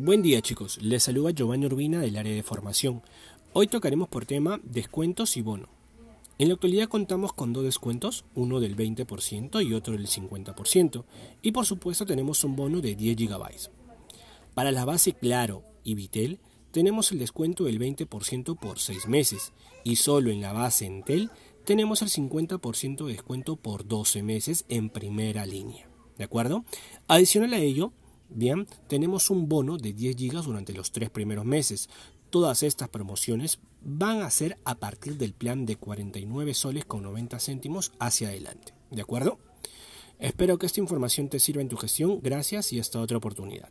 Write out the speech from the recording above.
Buen día chicos, les saluda Giovanni Urbina del área de formación. Hoy tocaremos por tema descuentos y bono. En la actualidad contamos con dos descuentos, uno del 20% y otro del 50%, y por supuesto tenemos un bono de 10 GB. Para la base Claro y Vitel tenemos el descuento del 20% por 6 meses, y solo en la base Entel tenemos el 50% de descuento por 12 meses en primera línea. ¿De acuerdo? Adicional a ello, Bien, tenemos un bono de 10 GB durante los tres primeros meses. Todas estas promociones van a ser a partir del plan de 49 soles con 90 céntimos hacia adelante. ¿De acuerdo? Espero que esta información te sirva en tu gestión. Gracias y hasta otra oportunidad.